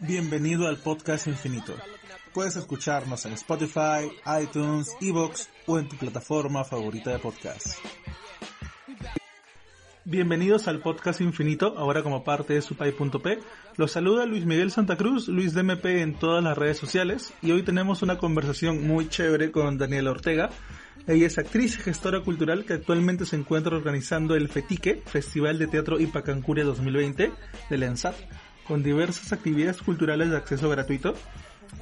Bienvenido al podcast Infinito. Puedes escucharnos en Spotify, iTunes, Evox o en tu plataforma favorita de podcast. Bienvenidos al podcast Infinito, ahora como parte de supay.p. Los saluda Luis Miguel Santa Cruz, Luis DMP en todas las redes sociales y hoy tenemos una conversación muy chévere con Daniela Ortega. Ella es actriz y gestora cultural que actualmente se encuentra organizando el FETIQUE, Festival de Teatro Ipacancuria 2020 de la ENSAT, con diversas actividades culturales de acceso gratuito.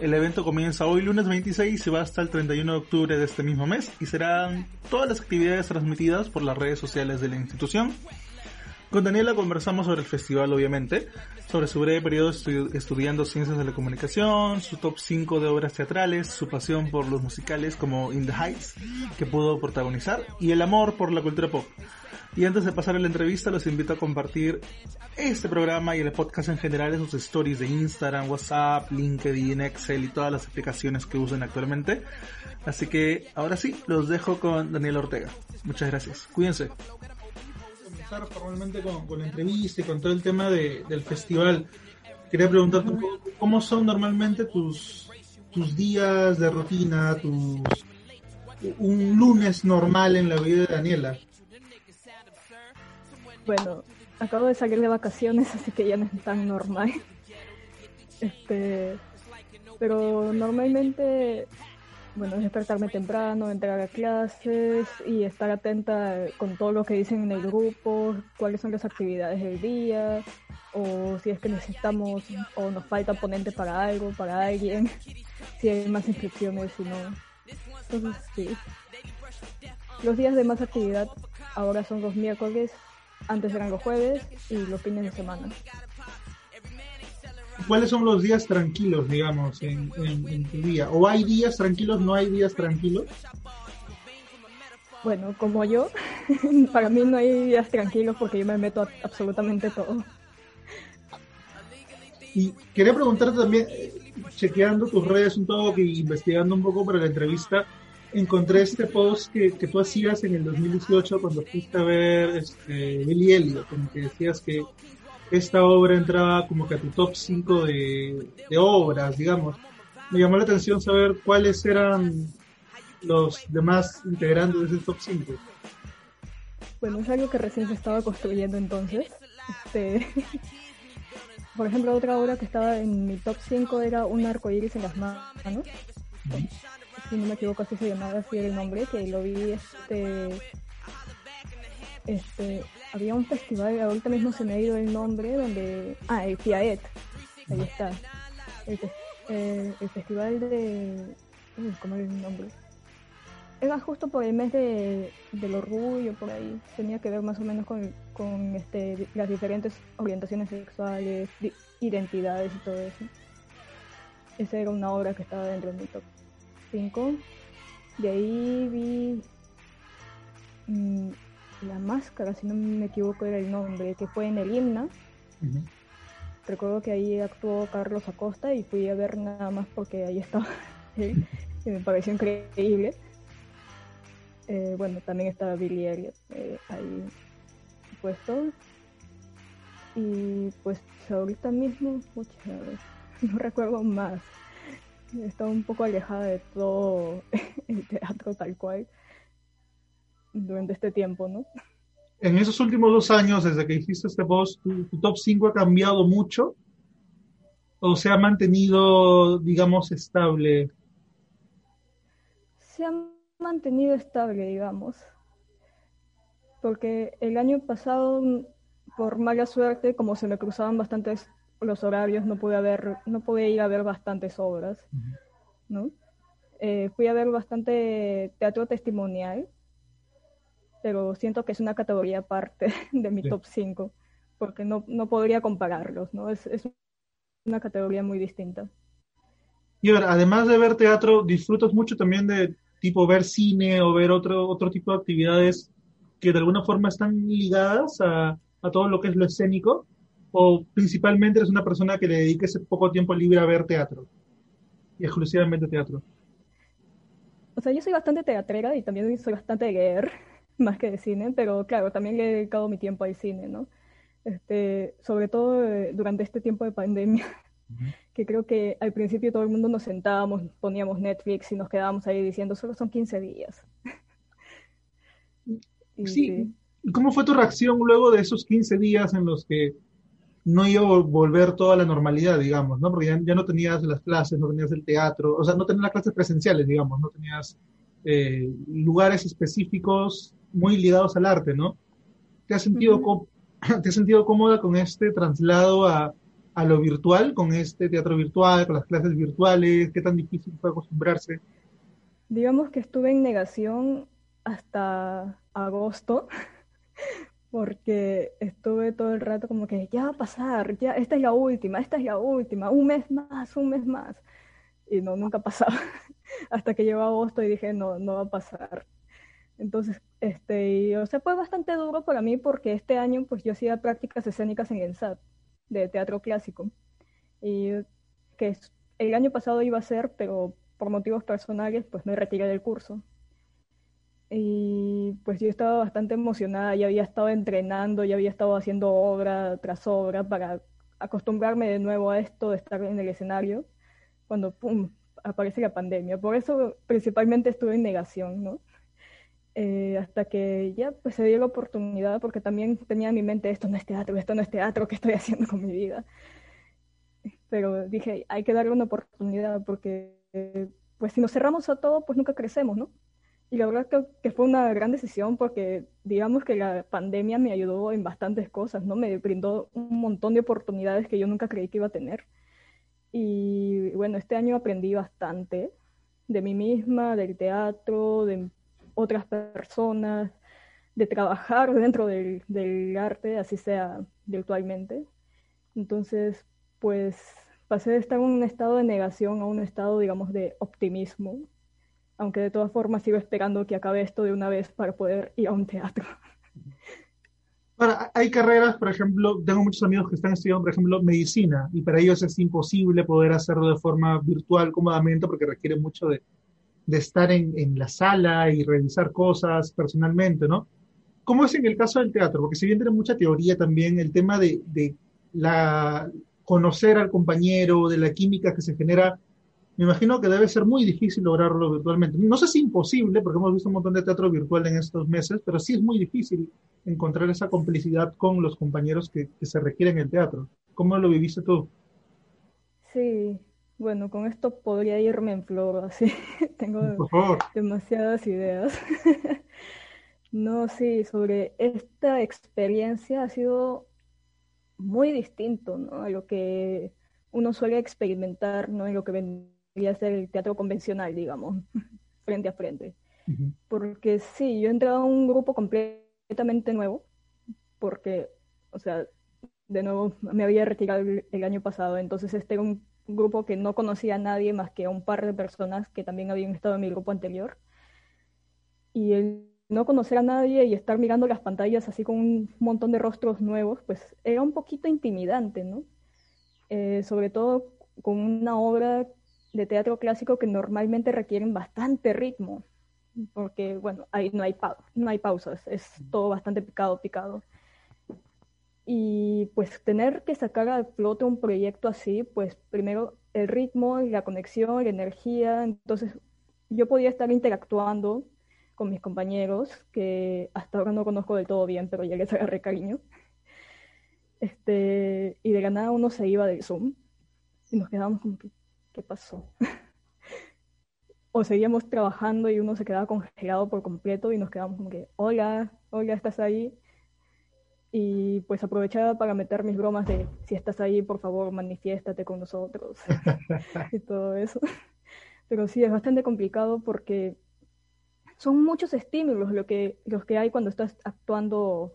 El evento comienza hoy lunes 26 y se va hasta el 31 de octubre de este mismo mes y serán todas las actividades transmitidas por las redes sociales de la institución. Con Daniela conversamos sobre el festival, obviamente, sobre su breve periodo estu estudiando ciencias de la comunicación, su top 5 de obras teatrales, su pasión por los musicales como In the Heights, que pudo protagonizar, y el amor por la cultura pop. Y antes de pasar a la entrevista, los invito a compartir este programa y el podcast en general en sus stories de Instagram, WhatsApp, LinkedIn, Excel y todas las aplicaciones que usen actualmente. Así que ahora sí, los dejo con Daniel Ortega. Muchas gracias. Cuídense. Comenzar formalmente con, con la entrevista y con todo el tema de, del festival. Quería preguntarte un poco, ¿cómo son normalmente tus, tus días de rutina, tus, un lunes normal en la vida de Daniela? Bueno, acabo de salir de vacaciones, así que ya no es tan normal. Este, pero normalmente, bueno, es despertarme temprano, entrar a clases y estar atenta con todo lo que dicen en el grupo, cuáles son las actividades del día, o si es que necesitamos o nos falta ponente para algo, para alguien, si hay más inscripciones, si no. Entonces, sí. Los días de más actividad ahora son los miércoles antes eran los jueves y los fines de semana. ¿Cuáles son los días tranquilos, digamos, en, en, en, tu día? ¿O hay días tranquilos, no hay días tranquilos? Bueno, como yo, para mí no hay días tranquilos porque yo me meto a absolutamente todo. Y quería preguntarte también, chequeando tus redes un poco y investigando un poco para la entrevista, encontré este post que, que, tú hacías en el 2018 cuando fuiste a ver este, Billy Elliot, como que decías que esta obra entraba como que a tu top 5 de, de, obras, digamos. Me llamó la atención saber cuáles eran los demás integrantes de ese top 5. Bueno, es algo que recién se estaba construyendo entonces. Este... Por ejemplo, otra obra que estaba en mi top 5 era Un arco iris en las manos. si no me equivoco así se llamaba así el nombre, que lo vi este este había un festival, ahorita mismo se me ha ido el nombre, donde ah, el FIAET, ahí está. El, eh, el festival de ¿cómo es el nombre? Era justo por el mes de, del orgullo, por ahí. Tenía que ver más o menos con, con este, las diferentes orientaciones sexuales, identidades y todo eso. Esa era una obra que estaba dentro de mi top 5. De ahí vi mmm, La Máscara, si no me equivoco era el nombre, que fue en el himna. Uh -huh. Recuerdo que ahí actuó Carlos Acosta y fui a ver nada más porque ahí estaba él, y me pareció increíble. Eh, bueno, también estaba Billy Elliot eh, ahí puesto. Y pues ahorita mismo, pucha, no recuerdo más estaba un poco alejada de todo el teatro tal cual durante este tiempo, ¿no? En esos últimos dos años, desde que hiciste este post, ¿tu, tu top 5 ha cambiado mucho? ¿O se ha mantenido, digamos, estable? Se ha mantenido estable, digamos. Porque el año pasado, por mala suerte, como se me cruzaban bastantes los horarios, no pude, ver, no pude ir a ver bastantes obras, uh -huh. ¿no? Eh, fui a ver bastante teatro testimonial, pero siento que es una categoría aparte de mi sí. top 5, porque no, no podría compararlos, ¿no? Es, es una categoría muy distinta. Y ahora, además de ver teatro, ¿disfrutas mucho también de tipo ver cine o ver otro, otro tipo de actividades que de alguna forma están ligadas a, a todo lo que es lo escénico? ¿O principalmente eres una persona que le dedique ese poco tiempo libre a ver teatro? Y exclusivamente teatro. O sea, yo soy bastante teatrera y también soy bastante de leer, más que de cine, pero claro, también le he dedicado mi tiempo al cine, ¿no? Este, sobre todo eh, durante este tiempo de pandemia, que creo que al principio todo el mundo nos sentábamos, poníamos Netflix y nos quedábamos ahí diciendo, solo son 15 días. y, sí. ¿Cómo fue tu reacción luego de esos 15 días en los que no iba a volver toda la normalidad, digamos, ¿no? Porque ya, no tenías las clases, no tenías el teatro, o sea, no tenías las clases presenciales, digamos, no tenías eh, lugares específicos muy ligados al arte, ¿no? ¿Te has sentido, ¿te has sentido cómoda con este traslado a, a lo virtual, con este teatro virtual, con las clases virtuales? ¿Qué tan difícil fue acostumbrarse? Digamos que estuve en negación hasta agosto, porque estuve todo el rato como que ya va a pasar, ya esta es la última, esta es la última, un mes más, un mes más. Y no, nunca pasaba. hasta que llegó agosto y dije, no, no va a pasar. Entonces, este, o sea, fue bastante duro para mí porque este año pues yo hacía prácticas escénicas en el SAT de teatro clásico. Y que el año pasado iba a ser, pero por motivos personales, pues me retiré del curso. Y pues yo estaba bastante emocionada, ya había estado entrenando, ya había estado haciendo obra tras obra para acostumbrarme de nuevo a esto de estar en el escenario, cuando pum, aparece la pandemia. Por eso principalmente estuve en negación, ¿no? Eh, hasta que ya pues se dio la oportunidad, porque también tenía en mi mente, esto no es teatro, esto no es teatro, ¿qué estoy haciendo con mi vida? Pero dije, hay que darle una oportunidad, porque pues si nos cerramos a todo, pues nunca crecemos, ¿no? Y la verdad que, que fue una gran decisión porque digamos que la pandemia me ayudó en bastantes cosas, ¿no? Me brindó un montón de oportunidades que yo nunca creí que iba a tener. Y bueno, este año aprendí bastante de mí misma, del teatro, de otras personas, de trabajar dentro del, arte, así sea virtualmente. Entonces, pues pasé de estar en un estado de negación a un estado, digamos, de optimismo, aunque de todas formas sigo esperando que acabe esto de una vez para poder ir a un teatro. Ahora, hay carreras, por ejemplo, tengo muchos amigos que están estudiando, por ejemplo, medicina, y para ellos es imposible poder hacerlo de forma virtual cómodamente porque requiere mucho de, de estar en, en, la sala y revisar cosas personalmente, ¿no? ¿Cómo es en el caso del teatro? Porque si bien tiene mucha teoría también, el tema de, de la, conocer al compañero, de la química que se genera, me imagino que debe ser muy difícil lograrlo virtualmente. No sé si imposible, porque hemos visto un montón de teatro virtual en estos meses, pero sí es muy difícil encontrar esa complicidad con los compañeros que, que se requiere en el teatro. ¿Cómo lo viviste tú? Sí, bueno, con esto podría irme en flor, así. Tengo demasiadas ideas. no, sí, sobre esta experiencia ha sido muy distinto, ¿no? A lo que uno suele experimentar, ¿no? En lo que vendría a ser el teatro convencional, digamos, frente a frente. Porque sí, yo he entrado a un grupo completamente nuevo, porque, o sea, de nuevo me había retirado el, el año pasado, entonces este era un grupo que no conocía a nadie más que a un par de personas que también habían estado en mi grupo anterior. Y el no conocer a nadie y estar mirando las pantallas así con un montón de rostros nuevos, pues era un poquito intimidante, ¿no? Eh, sobre todo con una obra de teatro clásico que normalmente requieren bastante ritmo, porque, bueno, ahí no hay, no hay pausas, es todo bastante picado, picado. Y pues tener que sacar a flote un proyecto así, pues primero el ritmo, la conexión, la energía, entonces yo podía estar interactuando con mis compañeros, que hasta ahora no conozco del todo bien, pero ya les agarré cariño. Este, y de la nada uno se iba del Zoom y nos quedábamos como que, ¿qué pasó? o seguíamos trabajando y uno se quedaba congelado por completo y nos quedábamos como que, hola, hola, ¿estás ahí? Y pues aprovechaba para meter mis bromas de si estás ahí, por favor, manifiéstate con nosotros y todo eso. Pero sí, es bastante complicado porque son muchos estímulos lo que, los que hay cuando estás actuando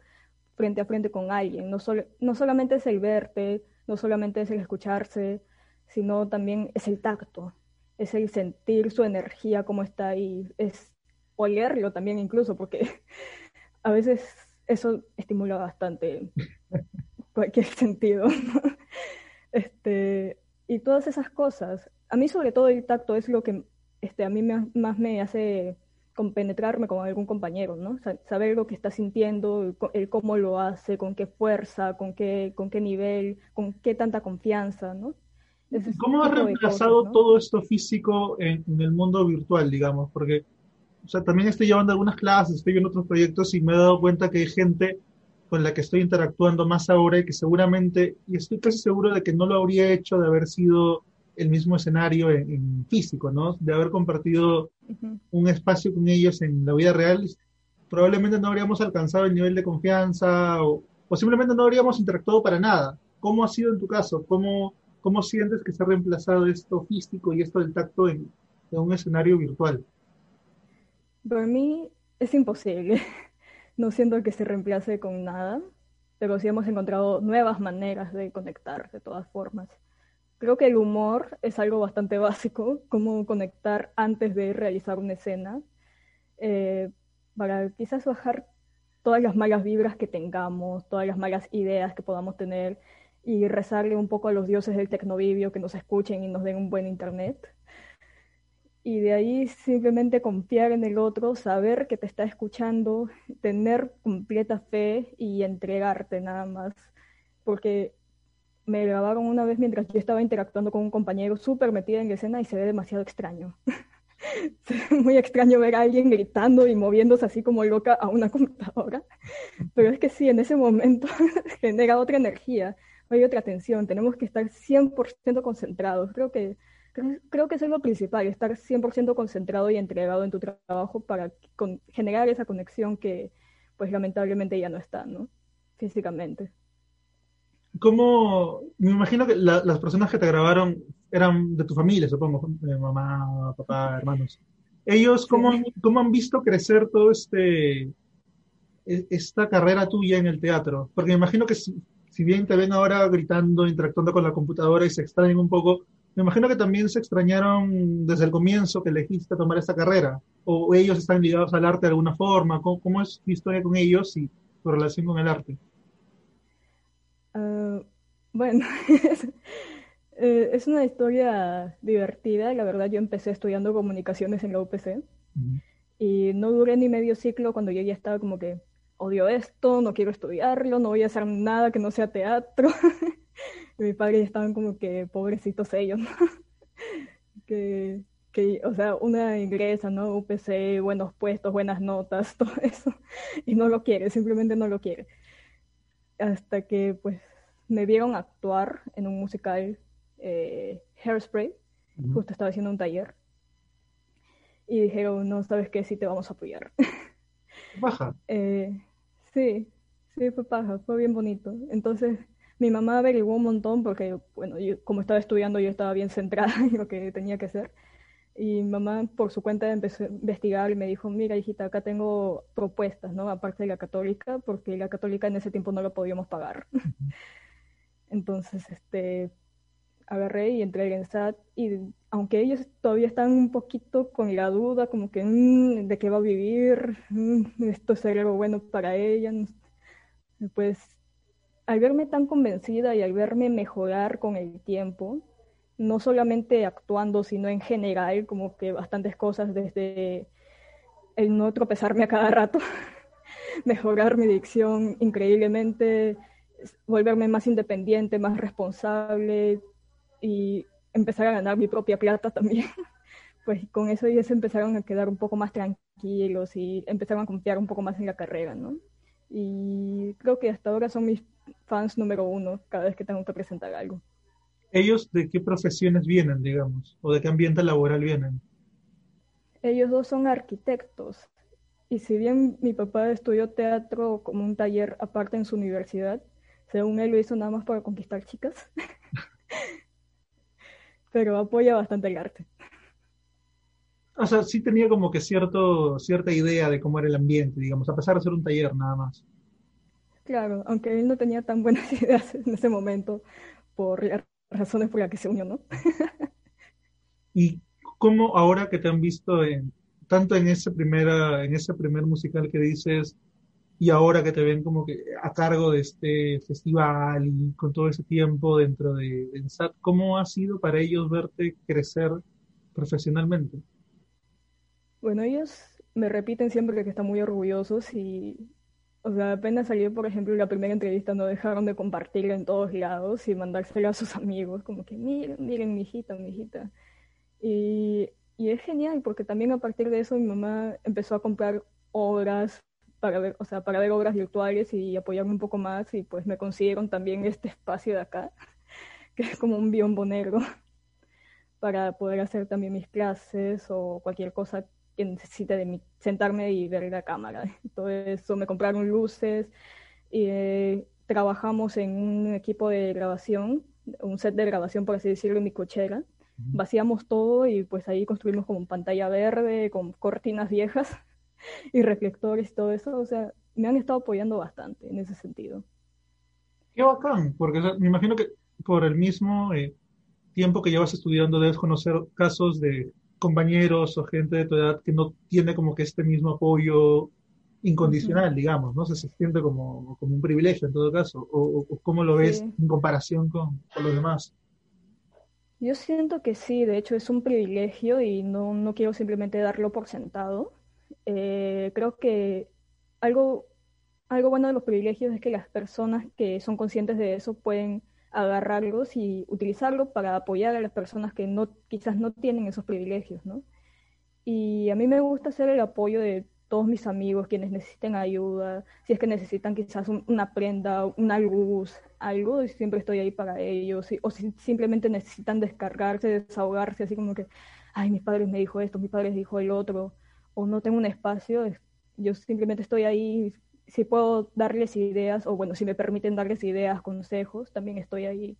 frente a frente con alguien. No, no solamente es el verte, no solamente es el escucharse, sino también es el tacto, es el sentir su energía como está ahí, es olerlo también incluso, porque a veces eso estimula bastante cualquier sentido. este, y todas esas cosas. A mí sobre todo el tacto es lo que este, a mí más me hace compenetrarme con algún compañero, ¿no? saber lo que está sintiendo, el, cómo lo hace, con qué fuerza, con qué, con qué nivel, con qué tanta confianza, ¿no? ¿Cómo ha reemplazado todo esto físico en, el mundo virtual, digamos? Porque, o sea, también estoy llevando algunas clases, estoy viendo otros proyectos y me he dado cuenta que hay gente con la que estoy interactuando más ahora y que seguramente, y estoy casi seguro de que no lo habría hecho de haber sido el mismo escenario en, físico, ¿no? De haber compartido un espacio con ellos en la vida real, probablemente no habríamos alcanzado el nivel de confianza o, simplemente no habríamos interactuado para nada. ¿Cómo ha sido en tu caso? ¿Cómo, cómo sientes que se ha reemplazado esto físico y esto del tacto en, un escenario virtual? Para mí es imposible. No siento que se reemplace con nada, pero sí hemos encontrado nuevas maneras de conectar de todas formas. Creo que el humor es algo bastante básico, cómo conectar antes de realizar una escena, eh, para quizás bajar todas las malas vibras que tengamos, todas las malas ideas que podamos tener y rezarle un poco a los dioses del tecnovivio que nos escuchen y nos den un buen internet. Y de ahí simplemente confiar en el otro, saber que te está escuchando, tener completa fe y entregarte nada más. Porque me grabaron una vez mientras yo estaba interactuando con un compañero súper metido en la escena y se ve demasiado extraño. muy extraño ver a alguien gritando y moviéndose así como loca a una computadora. Pero es que sí, en ese momento genera otra energía, hay otra tensión, tenemos que estar 100% concentrados. Creo que, creo, que eso es lo principal, estar 100% concentrado y entregado en tu trabajo para generar esa conexión que pues lamentablemente ya no está, ¿no? Físicamente. ¿Cómo, me imagino que las personas que te grabaron eran de tu familia, supongo, mamá, papá, hermanos. Ellos, ¿cómo, ¿cómo han visto crecer todo este, e, esta carrera tuya en el teatro? Porque me imagino que si, bien te ven ahora gritando, interactuando con la computadora y se extrañan un poco, me imagino que también se extrañaron desde el comienzo que elegiste tomar esta carrera. O ellos están ligados al arte de alguna forma. ¿Cómo, cómo es tu historia con ellos y tu relación con el arte? Ah, bueno, eh, es una historia divertida. La verdad, yo empecé estudiando comunicaciones en la UPC y no duré ni medio ciclo cuando yo ya estaba como que odio esto, no quiero estudiarlo, no voy a hacer nada que no sea teatro. y mis padres estaban como que pobrecitos ellos, que, que, o sea, una ingresa, ¿no? UPC, buenos puestos, buenas notas, todo eso, y no lo quiere, simplemente no lo quiere hasta que pues me vieron actuar en un musical eh, Hairspray, justo estaba haciendo un taller, y dijeron, no, sabes qué, sí te vamos a apoyar. Paja. Eh, sí, sí, fue paja, fue bien bonito. Entonces, mi mamá averiguó un montón porque, bueno, yo, como estaba estudiando, yo estaba bien centrada en lo que tenía que hacer. Y mamá por su cuenta empezó a investigar y me dijo, mira hijita, acá tengo propuestas, ¿no? Aparte de la católica, porque la católica en ese tiempo no la podíamos pagar. Entonces, este, agarré y entré en SAT y aunque ellos todavía están un poquito con la duda, como que mm, de qué va a vivir, mm, esto es algo bueno para ella, pues al verme tan convencida y al verme mejorar con el tiempo, no solamente actuando, sino en general, como que bastantes cosas desde el no tropezarme a cada rato, mejorar mi dicción increíblemente, volverme más independiente, más responsable y empezar a ganar mi propia plata también. Pues con eso ellos empezaron a quedar un poco más tranquilos y empezaron a confiar un poco más en la carrera, ¿no? Y creo que hasta ahora son mis fans número uno cada vez que tengo que presentar algo. ¿Ellos de qué profesiones vienen, digamos? ¿O de qué ambiente laboral vienen? Ellos dos son arquitectos. Y si bien mi papá estudió teatro como un taller aparte en su universidad, según él lo hizo nada más para conquistar chicas. Pero apoya bastante el arte. O sea, sí tenía como que cierto, cierta idea de cómo era el ambiente, digamos, a pesar de ser un taller nada más. Claro, aunque él no tenía tan buenas ideas en ese momento, por las razones por las que se unió, ¿no? ¿Y cómo ahora que te han visto en, tanto en ese, primera, en ese primer musical que dices y ahora que te ven como que a cargo de este festival y con todo ese tiempo dentro de, de ENSAT, ¿cómo ha sido para ellos verte crecer profesionalmente? Bueno, ellos me repiten siempre que están muy orgullosos y, o sea, apenas salió, por ejemplo, la primera entrevista, no dejaron de compartirla en todos lados y mandársela a sus amigos, como que miren, miren, mi hijita, mi hijita. Y, y es genial porque también a partir de eso mi mamá empezó a comprar obras para ver, o sea, para ver obras virtuales y apoyarme un poco más y pues me consiguieron también este espacio de acá, que es como un biombo negro, para poder hacer también mis clases o cualquier cosa que necesite de mí, sentarme y ver la cámara. Todo eso, me compraron luces y eh, trabajamos en un equipo de grabación, un set de grabación, por así decirlo, en mi cochera. Vaciamos todo y pues ahí construimos como pantalla verde, con cortinas viejas y reflectores y todo eso. O sea, me han estado apoyando bastante en ese sentido. Qué bacán, porque me imagino que por el mismo eh, tiempo que llevas estudiando debes conocer casos de compañeros o gente de tu edad que no tiene como que este mismo apoyo incondicional, digamos, ¿no? Se, se siente como, como un privilegio en todo caso, o, o cómo lo ves Sí. en comparación con, con los demás. Yo siento que sí, de hecho es un privilegio y no, no quiero simplemente darlo por sentado. Eh, creo que algo, algo bueno de los privilegios es que las personas que son conscientes de eso pueden agarrarlos y utilizarlos para apoyar a las personas que no, quizás no tienen esos privilegios, ¿no? Y a mí me gusta ser el apoyo de todos mis amigos, quienes necesiten ayuda, si es que necesitan quizás un- una prenda, una luz, algo, y siempre estoy ahí para ellos, y- o si simplemente necesitan descargarse, desahogarse, así como que, ay, mis padres me dijo esto, mis padres dijo el otro, o no tengo un espacio, es- yo simplemente estoy ahí, si puedo darles ideas, o bueno, si me permiten darles ideas, consejos, también estoy ahí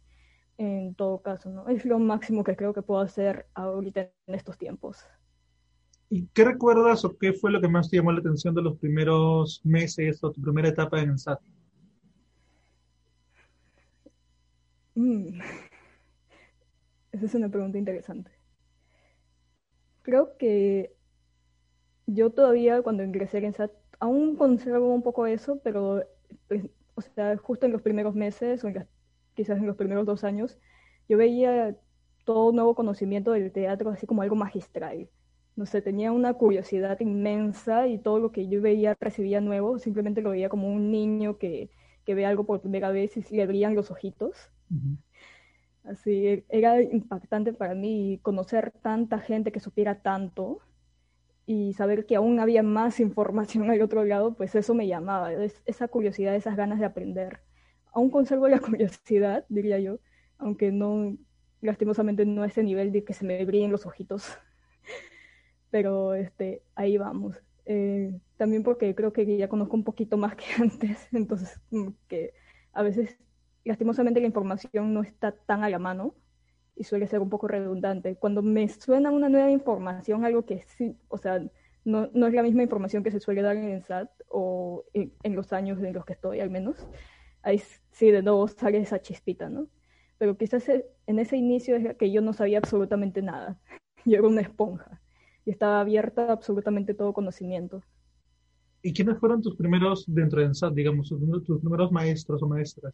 en todo caso, ¿no? Es lo máximo que creo que puedo hacer ahorita en estos tiempos. ¿Y qué recuerdas o qué fue lo que más te llamó la atención de los primeros meses o tu primera etapa en el SAT? Mm. Esa es una pregunta interesante. Creo que yo todavía cuando ingresé en SAT aún conservo un poco eso, pero pues, o sea, justo en los primeros meses o en las- quizás en los primeros dos años, yo veía todo nuevo conocimiento del teatro así como algo magistral. No sé, tenía una curiosidad inmensa y todo lo que yo veía, recibía nuevo, simplemente lo veía como un niño que, que ve algo por primera vez y le brillan los ojitos. Así, era impactante para mí conocer tanta gente que supiera tanto y saber que aún había más información al otro lado, pues eso me llamaba, es- esa curiosidad, esas ganas de aprender. Aún conservo la curiosidad, diría yo, aunque no, lastimosamente no a ese nivel de que se me brillen los ojitos, pero este, ahí vamos. Eh, también porque creo que ya conozco un poquito más que antes, entonces que a veces lastimosamente la información no está tan a la mano y suele ser un poco redundante. Cuando me suena una nueva información, algo que sí, o sea, no, no es la misma información que se suele dar en el SAT o en, en los años en los que estoy al menos, ahí sí de nuevo sale esa chispita, ¿no? Pero quizás e- en ese inicio es que yo no sabía absolutamente nada. Yo era una esponja y estaba abierta a absolutamente todo conocimiento. ¿Y quiénes fueron tus primeros dentro de SAT, digamos, tus, tus primeros maestros o maestras?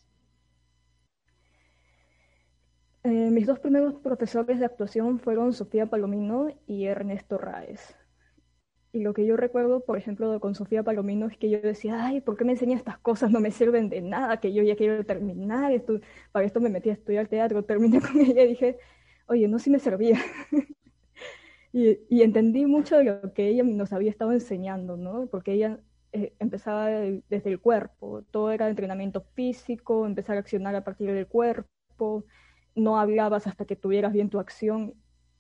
Eh, mis dos primeros profesores de actuación fueron Sofía Palomino y Ernesto Raez. Y lo que yo recuerdo, por ejemplo, con Sofía Palomino es que yo decía, ay, ¿por qué me enseña estas cosas? No me sirven de nada, que yo ya quiero terminar, esto, para esto me metí a estudiar teatro, terminé con ella y dije, oye, no, sí me servía. y, entendí mucho de lo que ella nos había estado enseñando, ¿no? Porque ella eh, empezaba de- desde el cuerpo, todo era entrenamiento físico, empezar a accionar a partir del cuerpo, no hablabas hasta que tuvieras bien tu acción.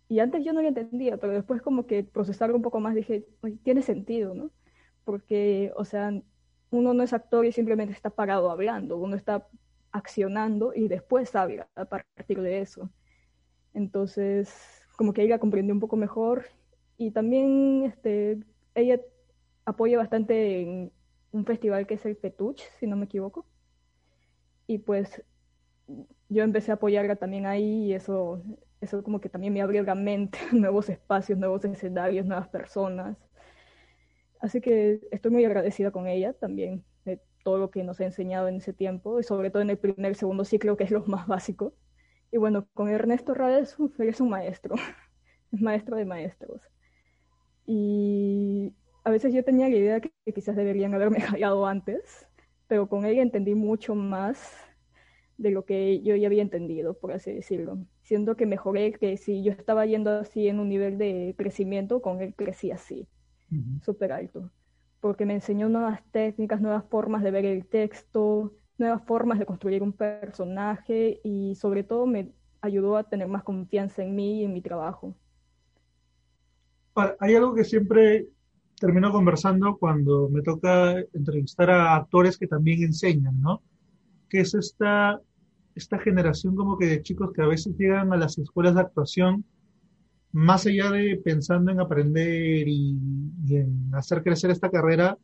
Y antes yo no lo entendía, pero después como que procesarlo un poco más dije, "Oye, tiene sentido, ¿no? Porque, o sea, uno no es actor y simplemente está parado hablando, uno está accionando y después habla a partir de eso. Entonces, como que ahí la comprendí un poco mejor y también este, ella apoya bastante en un festival que es el Petuch, si no me equivoco. Y pues yo empecé a apoyarla también ahí y eso, eso como que también me abrió la mente, nuevos espacios, nuevos escenarios, nuevas personas. Así que estoy muy agradecida con ella también de todo lo que nos ha enseñado en ese tiempo y sobre todo en el primer segundo ciclo que es lo más básico. Y bueno, con Ernesto Rades, él es un maestro, es maestro de maestros. Y a veces yo tenía la idea que, quizás deberían haberme jalado antes, pero con él entendí mucho más de lo que yo ya había entendido, por así decirlo. Siendo que mejoré que si yo estaba yendo así en un nivel de crecimiento, con él crecí así, súper alto. Porque me enseñó nuevas técnicas, nuevas formas de ver el texto, nuevas formas de construir un personaje y sobre todo me ayudó a tener más confianza en mí y en mi trabajo. Hay algo que siempre termino conversando cuando me toca entrevistar a actores que también enseñan, ¿no? Que es esta, esta generación como que de chicos que a veces llegan a las escuelas de actuación más allá de pensando en aprender y, en hacer crecer esta carrera,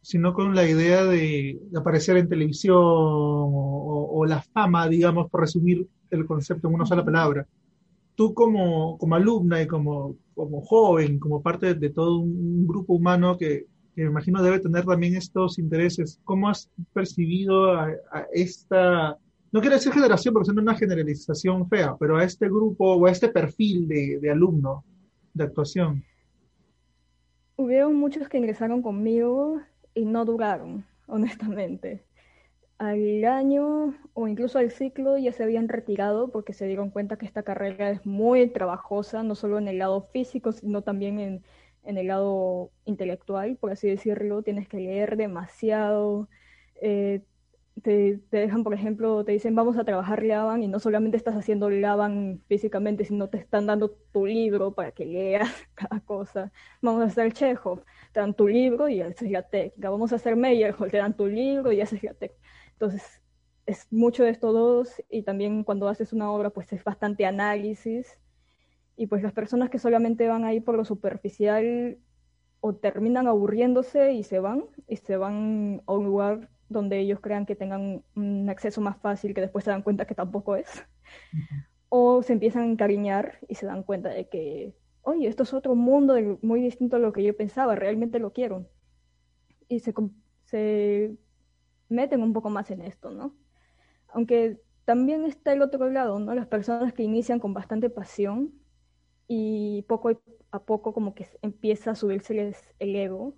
sino con la idea de, aparecer en televisión o, la fama, digamos, por resumir el concepto en una sola palabra. Tú como, como alumna y como, como joven, como parte de todo un grupo humano que, me imagino debe tener también estos intereses, ¿cómo has percibido a, esta, no quiero decir generación porque es una generalización fea, pero a este grupo o a este perfil de, de alumno de actuación? Hubieron muchos que ingresaron conmigo y no duraron, honestamente al año o incluso al ciclo ya se habían retirado porque se dieron cuenta que esta carrera es muy trabajosa, no solo en el lado físico, sino también en, el lado intelectual, por así decirlo. Tienes que leer demasiado. Eh, te, dejan, por ejemplo, te dicen vamos a trabajar Laban y no solamente estás haciendo Laban físicamente, sino te están dando tu libro para que leas cada cosa. Vamos a hacer Chekhov, te dan tu libro y haces la técnica. Vamos a hacer Meyerhold, te dan tu libro y haces la técnica entonces, es mucho de estos dos y también cuando haces una obra, pues es bastante análisis. Y pues las personas que solamente van ahí por lo superficial o terminan aburriéndose y se van, y se van a un lugar donde ellos crean que tengan un acceso más fácil que después se dan cuenta que tampoco es. O se empiezan a encariñar y se dan cuenta de que, oye, esto es otro mundo muy distinto a lo que yo pensaba, realmente lo quiero. Y se, se meten un poco más en esto, ¿no? Aunque también está el otro lado, ¿no? Las personas que inician con bastante pasión y poco a poco como que empieza a subirse el ego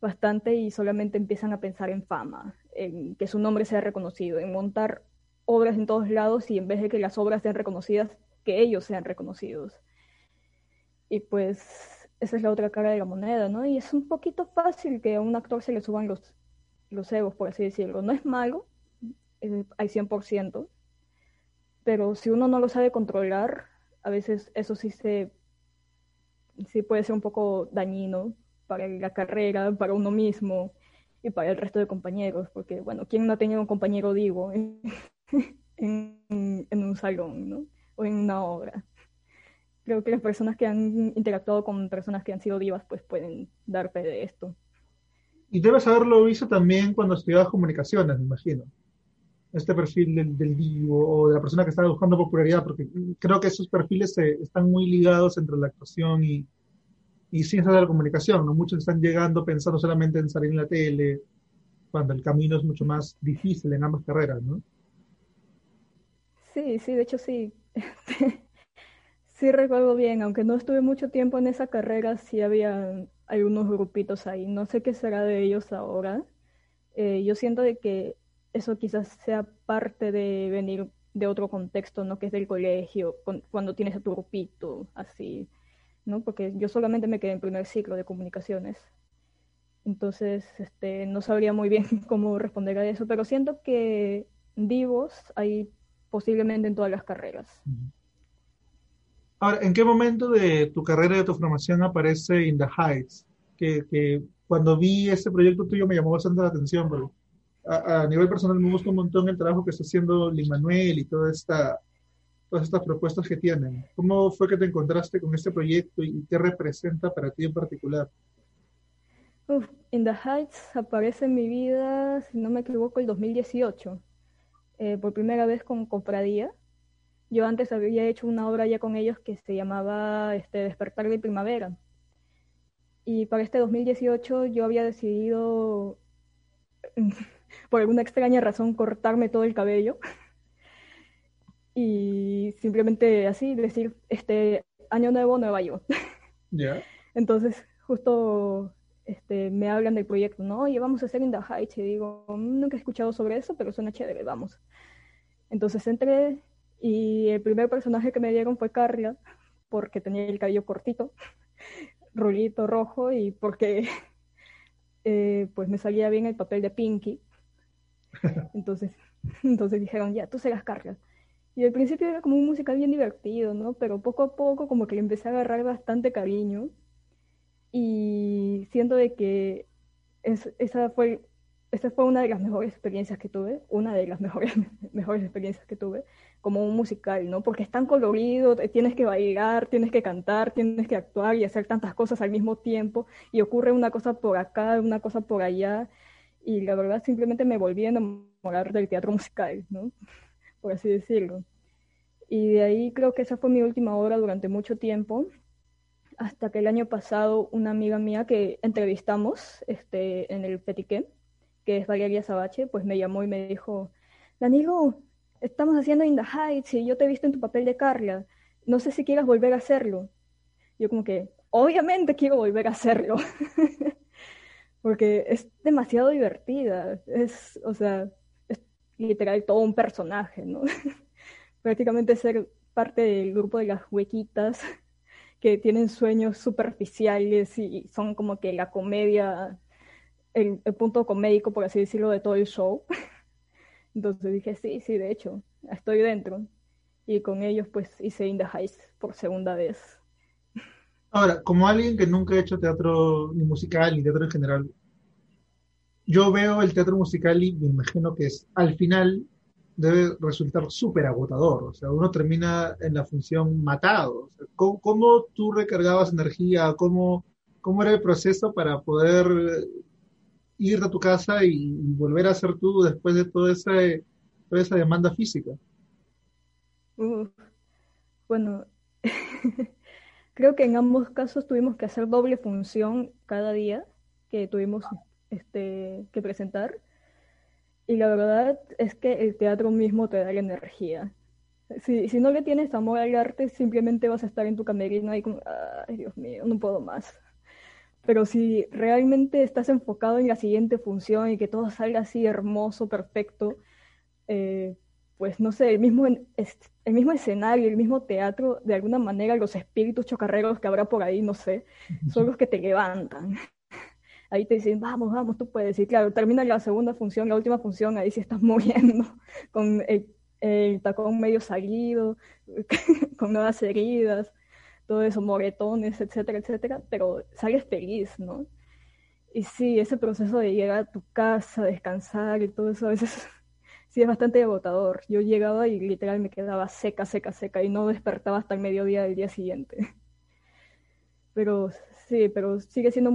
bastante y solamente empiezan a pensar en fama, en que su nombre sea reconocido, en montar obras en todos lados y en vez de que las obras sean reconocidas, que ellos sean reconocidos. Y pues esa es la otra cara de la moneda, ¿no? Y es un poquito fácil que a un actor se le suban los los egos, por así decirlo. No es malo eh, al 100%, pero si uno no lo sabe controlar, a veces eso sí se sí puede ser un poco dañino para la carrera, para uno mismo y para el resto de compañeros, porque bueno, ¿quién no ha tenido un compañero digo en, en, un salón, ¿no? O en una obra. Creo que las personas que han interactuado con personas que han sido divas, pues pueden dar fe de esto. Y debes haberlo visto también cuando estudiabas comunicaciones, me imagino. Este perfil del, del divo o de la persona que está buscando popularidad, porque creo que esos perfiles están muy ligados entre la actuación y, y ciencias de la comunicación. ¿no? Muchos están llegando pensando solamente en salir en la tele, cuando el camino es mucho más difícil en ambas carreras, ¿no? Sí, sí, de hecho sí. sí recuerdo bien, aunque no estuve mucho tiempo en esa carrera, sí había hay unos grupitos ahí. No sé qué será de ellos ahora. Eh, yo siento de que eso quizás sea parte de venir de otro contexto, ¿no? Que es del colegio, cuando tienes a tu grupito, así, ¿no? Porque yo solamente me quedé en primer ciclo de comunicaciones. Entonces, este, no sabría muy bien cómo responder a eso, pero siento que divos hay posiblemente en todas las carreras. Ahora, ¿en qué momento de tu carrera y de tu formación aparece In the Heights? Que, cuando vi ese proyecto tuyo me llamó bastante la atención, pero a, nivel personal me gusta un montón el trabajo que está haciendo Lin Manuel y toda esta, todas estas propuestas que tienen. ¿Cómo fue que te encontraste con este proyecto y qué representa para ti en particular? Uf, In the Heights aparece en mi vida, si no me equivoco, el 2018. eh, por primera vez con Cofradía. Yo antes había hecho una obra ya con ellos que se llamaba este, Despertar de Primavera. Y para este 2018 yo había decidido, por alguna extraña razón, cortarme todo el cabello. Y simplemente así decir, este año nuevo, nueva yo. Entonces, justo este, me hablan del proyecto, ¿no? Oye, vamos a hacer In the Heights. Y digo, nunca he escuchado sobre eso, pero suena chévere, vamos. Entonces entré y el primer personaje que me dieron fue Carla, porque tenía el cabello cortito, rulito rojo y porque eh, pues me salía bien el papel de Pinky. Entonces, entonces dijeron, ya, tú serás Carla. Y al principio era como un musical bien divertido, ¿no? Pero poco a poco como que le empecé a agarrar bastante cariño. Y siento de que es, esa fue esa fue una de las mejores experiencias que tuve, una de las mejores, mejores experiencias que tuve como un musical, ¿no? Porque es tan colorido, tienes que bailar, tienes que cantar, tienes que actuar y hacer tantas cosas al mismo tiempo y ocurre una cosa por acá, una cosa por allá y la verdad simplemente me volví a enamorar del teatro musical, ¿no? Por así decirlo. Y de ahí creo que esa fue mi última obra durante mucho tiempo, hasta que el año pasado una amiga mía que entrevistamos este, en el Petiqué, que es Valeria Sabache, pues me llamó y me dijo, Danilo, estamos haciendo In the Heights y yo te he visto en tu papel de Carla, no sé si quieras volver a hacerlo. Yo como que, obviamente quiero volver a hacerlo, porque es demasiado divertida, es, o sea, literal todo un personaje, ¿no? Prácticamente ser parte del grupo de las huequitas que tienen sueños superficiales y son como que la comedia el, punto comédico, por así decirlo, de todo el show. Entonces dije, sí, sí, de hecho, estoy dentro. Y con ellos pues hice In the Heights por segunda vez. Ahora, como alguien que nunca ha hecho teatro ni musical ni teatro en general, yo veo el teatro musical y me imagino que es, al final debe resultar súper agotador. O sea, uno termina en la función matado. ¿cómo, ¿cómo, tú recargabas energía? ¿Cómo, ¿Cómo era el proceso para poder ir a tu casa y, volver a ser tú después de toda esa, toda esa demanda física? bueno, creo que en ambos casos tuvimos que hacer doble función cada día que tuvimos este, que presentar. Y la verdad es que el teatro mismo te da la energía. Si, si no le tienes amor al arte, simplemente vas a estar en tu camerino ahí como, ay Dios mío, no puedo más. Pero si realmente estás enfocado en la siguiente función y que todo salga así hermoso, perfecto, eh, pues no sé, el mismo, el mismo escenario, el mismo teatro, de alguna manera los espíritus chocarreros que habrá por ahí, no sé, son los que te levantan. Ahí te dicen, vamos, vamos, tú puedes. Y claro, termina la segunda función, la última función, ahí sí estás muriendo, con el, el tacón medio salido, con nuevas heridas todo eso, moretones, etcétera, etcétera, pero sales feliz, ¿no? Y sí, ese proceso de llegar a tu casa, descansar y todo eso, a veces sí es bastante agotador. Yo llegaba y literal me quedaba seca, seca, seca y no despertaba hasta el mediodía del día siguiente. Pero sí, pero sigue siendo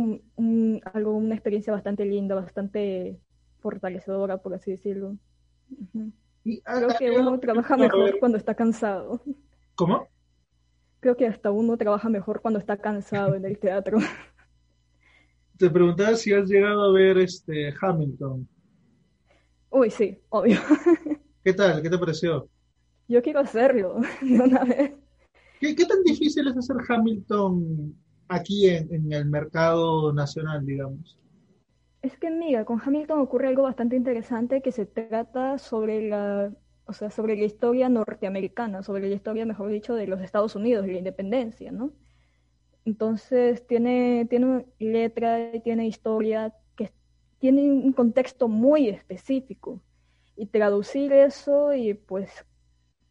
algo, una experiencia bastante linda, bastante fortalecedora, por así decirlo. Creo que uno trabaja mejor cuando está cansado. ¿Cómo? creo que hasta uno trabaja mejor cuando está cansado en el teatro. Te preguntaba si has llegado a ver este Hamilton. Uy, sí, obvio. ¿Qué tal? ¿Qué te pareció? Yo quiero hacerlo de una vez. ¿Qué, tan difícil es hacer Hamilton aquí en, en el mercado nacional, digamos? Es que, mira, con Hamilton ocurre algo bastante interesante que se trata sobre la o sea, sobre la historia norteamericana, sobre la historia, mejor dicho, de los Estados Unidos, de la independencia, ¿no? Entonces tiene, tiene letra y tiene historia tiene un contexto muy específico. Y traducir eso y pues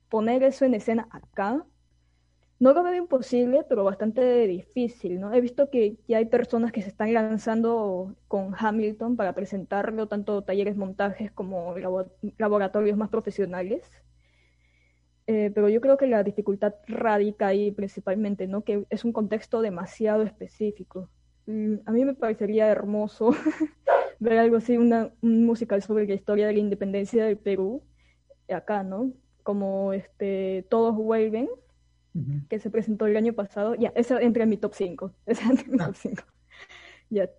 poner eso en escena acá no lo veo imposible, pero bastante difícil, ¿no? He visto que hay personas que se están lanzando con Hamilton para presentarlo, tanto talleres montajes como laboratorios más profesionales. Eh, pero yo creo que la dificultad radica ahí principalmente, ¿no? Que es un contexto demasiado específico. Mm, a mí me parecería hermoso ver algo así, una, un musical sobre la historia de la independencia del Perú, acá, ¿no? Como este Todos Vuelven, que se presentó el año pasado. Ya, ese entra en mi top 5. Ese entra en mi top 5. Ya,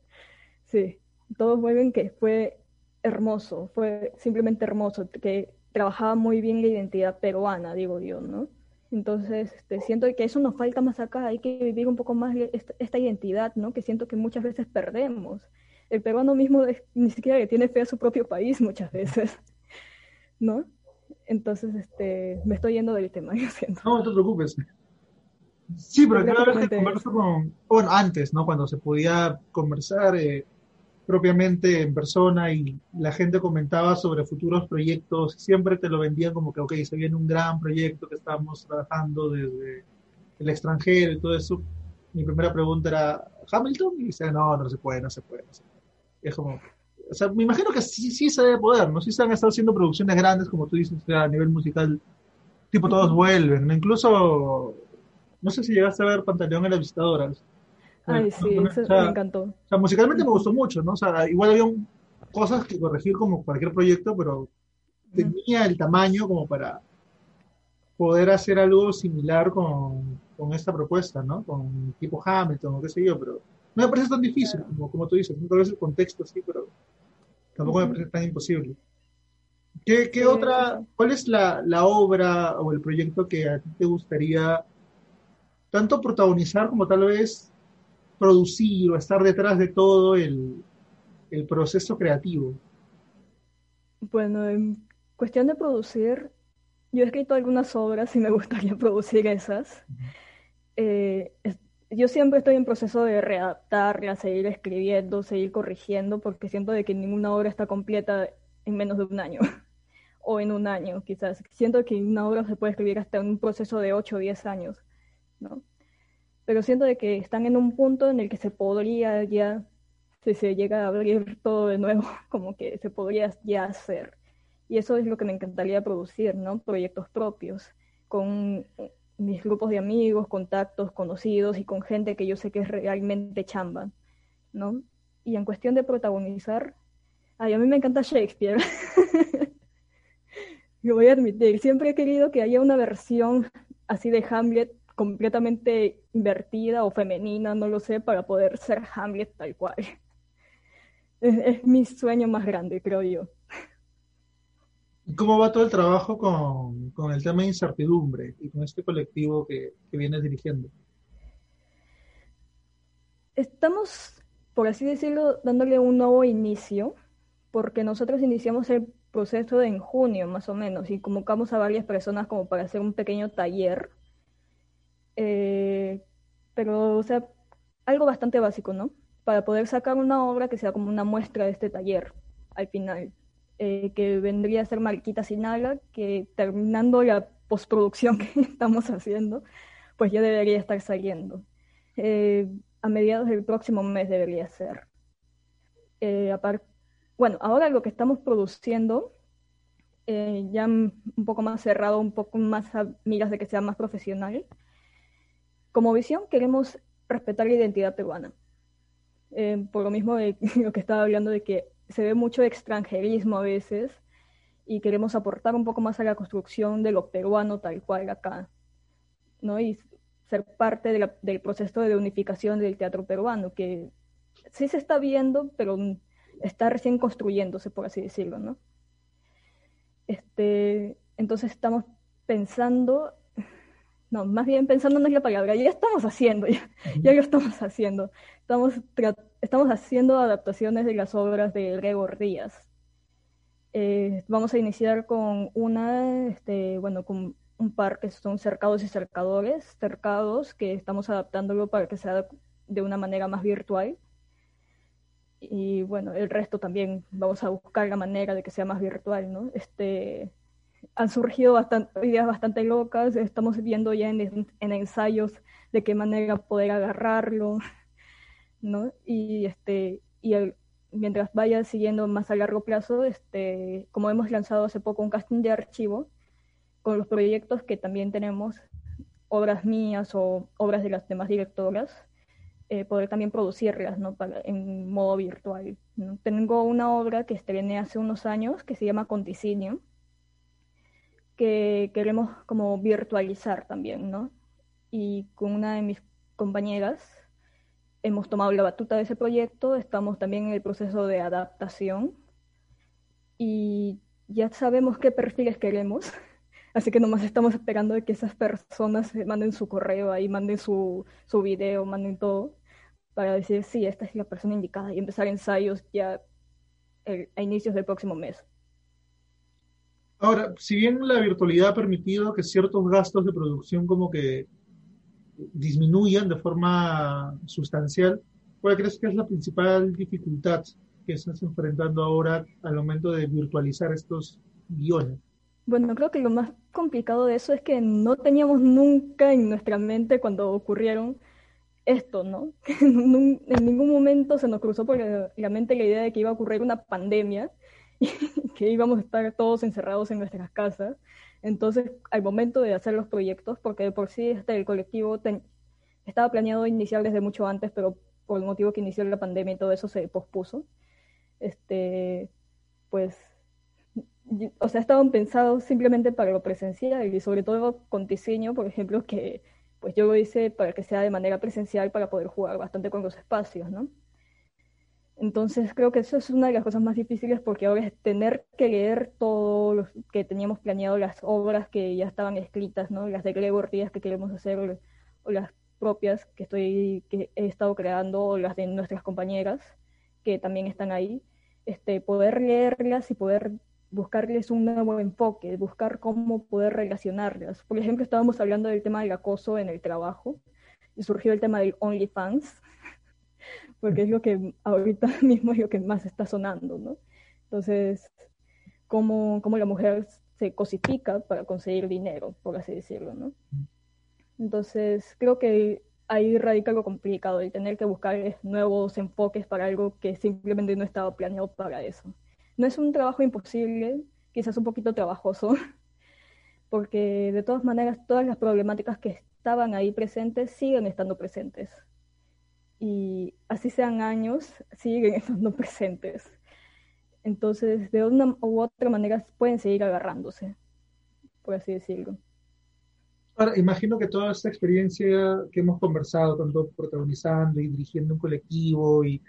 sí. Todos Vuelven, que fue hermoso, fue simplemente hermoso, que trabajaba muy bien la identidad peruana, digo yo, ¿no? Entonces, este, siento que eso nos falta más acá, hay que vivir un poco más esta, identidad, ¿no? Que siento que muchas veces perdemos. El peruano mismo ni siquiera le tiene fe a su propio país muchas veces, ¿no? Entonces, este, me estoy yendo del tema, yo siento. No, no te preocupes. Sí, pero cada vez que converso con, bueno, antes, ¿no? Cuando se podía conversar, eh, propiamente en persona y la gente comentaba sobre futuros proyectos, siempre te lo vendían como que, ok, se viene un gran proyecto que estamos trabajando desde el extranjero y todo eso. Mi primera pregunta era, ¿Hamilton? Y dice, no, no se puede, no se puede. No se puede. Es como, o sea, me imagino que sí, sí se debe poder, ¿no? Sí se han estado haciendo producciones grandes, como tú dices, a nivel musical, tipo todos vuelven, Incluso, no sé si llegaste a ver Pantaleón en las visitadoras. Ay, sí, eso me encantó. O sea, musicalmente me gustó mucho, ¿no? O sea, igual había cosas que corregir como cualquier proyecto, pero tenía el tamaño como para poder hacer algo similar con, con, esta propuesta, ¿no? Con tipo Hamilton o qué sé yo, pero no me parece tan difícil como, como tú dices, tal vez el contexto sí, pero tampoco me parece tan imposible. ¿Qué, qué otra, cuál es la, la obra o el proyecto que a ti te gustaría tanto protagonizar como tal vez producir o estar detrás de todo el, proceso creativo? Bueno, en cuestión de producir, yo he escrito algunas obras y me gustaría producir esas. Eh, yo siempre estoy en proceso de readaptarlas, seguir escribiendo, seguir corrigiendo, porque siento de que ninguna obra está completa en menos de un año, o en un año quizás. Siento que una obra se puede escribir hasta en un proceso de 8 o 10 años, ¿no? pero siento de que están en un punto en el que se podría ya, si se llega a abrir todo de nuevo, como que se podría ya hacer. Y eso es lo que me encantaría producir, ¿no? Proyectos propios, con mis grupos de amigos, contactos, conocidos y con gente que yo sé que es realmente chamba, ¿no? Y en cuestión de protagonizar, ay, a mí me encanta Shakespeare. Lo voy a admitir, siempre he querido que haya una versión así de Hamlet completamente invertida o femenina, no lo sé, para poder ser Hamlet tal cual. Es, mi sueño más grande, creo yo. ¿Cómo va todo el trabajo con, el tema de incertidumbre y con este colectivo que, que vienes dirigiendo? Estamos, por así decirlo, dándole un nuevo inicio, porque nosotros iniciamos el proceso en junio más o menos y convocamos a varias personas como para hacer un pequeño taller eh, pero, o sea, algo bastante básico, ¿no? Para poder sacar una obra que sea como una muestra de este taller al final, eh, que vendría a ser Mariquita Sinaga, que terminando la postproducción que estamos haciendo, pues ya debería estar saliendo. Eh, a mediados del próximo mes debería ser. bueno, ahora lo que estamos produciendo, ya un poco más cerrado, un poco más a miras de que sea más profesional, como visión queremos respetar la identidad peruana. Eh, por lo mismo de lo que estaba hablando de que se ve mucho extranjerismo a veces y queremos aportar un poco más a la construcción de lo peruano tal cual acá, ¿no? Y ser parte del proceso de unificación del teatro peruano, que sí se está viendo, pero está recién construyéndose, por así decirlo, ¿no? Este, entonces estamos pensando no, más bien pensando no es la palabra, ya estamos haciendo, ya, ya lo estamos haciendo. Estamos, estamos haciendo adaptaciones de las obras de Gregor Díaz. Eh, vamos a iniciar con una, este, bueno, con un par que son cercados y cercadores, cercados, que estamos adaptándolo para que sea de una manera más virtual. Y bueno, el resto también vamos a buscar la manera de que sea más virtual, ¿no? Este, han surgido ideas bastante locas, estamos viendo ya en, ensayos de qué manera poder agarrarlo, ¿no? Y, este, y mientras vaya siguiendo más a largo plazo, este, como hemos lanzado hace poco un casting de archivo, con los proyectos que también tenemos, obras mías o obras de las demás directoras, eh, poder también producirlas ¿no? Para, en modo virtual. Tengo una obra que estrené hace unos años que se llama Conticinio, que queremos como virtualizar también, ¿no? Y con una de mis compañeras hemos tomado la batuta de ese proyecto, estamos también en el proceso de adaptación y ya sabemos qué perfiles queremos, así que nomás estamos esperando de que esas personas manden su correo ahí, manden su, su video, manden todo, para decir, sí, esta es la persona indicada y empezar ensayos ya a inicios del próximo mes. Ahora, si bien la virtualidad ha permitido que ciertos gastos de producción como que disminuyan de forma sustancial, ¿cuál crees que es la principal dificultad que estás enfrentando ahora al momento de virtualizar estos guiones? Bueno, creo que lo más complicado de eso es que no teníamos nunca en nuestra mente cuando ocurrieron esto, ¿no? en ningún momento se nos cruzó por la mente la idea de que iba a ocurrir una pandemia y que íbamos a estar todos encerrados en nuestras casas. Entonces, al momento de hacer los proyectos, porque de por sí este, el colectivo estaba planeado iniciar desde mucho antes, pero por el motivo que inició la pandemia y todo eso se pospuso, este, pues, o sea, estaban pensados simplemente para lo presencial y sobre todo con diseño, por ejemplo, que pues yo lo hice para que sea de manera presencial para poder jugar bastante con los espacios, ¿no? Entonces creo que eso es una de las cosas más difíciles porque ahora es tener que leer todo lo que teníamos planeado, las obras que ya estaban escritas, ¿no? Las de Gregor Díaz que queremos hacer o las propias que estoy que he estado creando o las de nuestras compañeras que también están ahí, este poder leerlas y poder buscarles un nuevo enfoque, buscar cómo poder relacionarlas. Por ejemplo, estábamos hablando del tema del acoso en el trabajo y surgió el tema del OnlyFans, porque es lo que ahorita mismo es lo que más está sonando, ¿no? Entonces, cómo, cómo la mujer se cosifica para conseguir dinero, por así decirlo, ¿no? Entonces, creo que ahí radica lo complicado, el tener que buscar nuevos enfoques para algo que simplemente no estaba planeado para eso. No es un trabajo imposible, quizás un poquito trabajoso, porque de todas maneras todas las problemáticas que estaban ahí presentes siguen estando presentes. Y así sean años, siguen estando presentes. Entonces, de una u otra manera pueden seguir agarrándose, por así decirlo. Ahora, imagino que toda esta experiencia que hemos conversado, tanto protagonizando y dirigiendo un colectivo y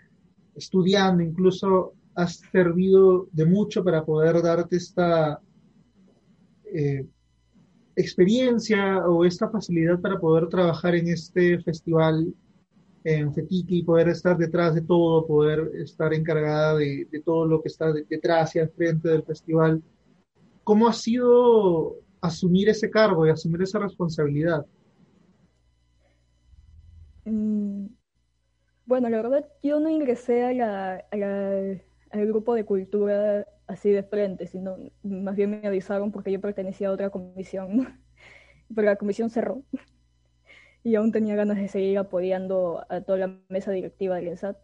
estudiando, incluso ha servido de mucho para poder darte esta eh, experiencia o esta facilidad para poder trabajar en este festival en Fetiki poder estar detrás de todo, poder estar encargada de, todo lo que está detrás y al frente del festival. ¿Cómo ha sido asumir ese cargo y asumir esa responsabilidad? Mm, bueno, la verdad, yo no ingresé a la, al grupo de cultura así de frente, sino más bien me avisaron porque yo pertenecía a otra comisión, pero la comisión cerró y aún tenía ganas de seguir apoyando a toda la mesa directiva del ENSAT.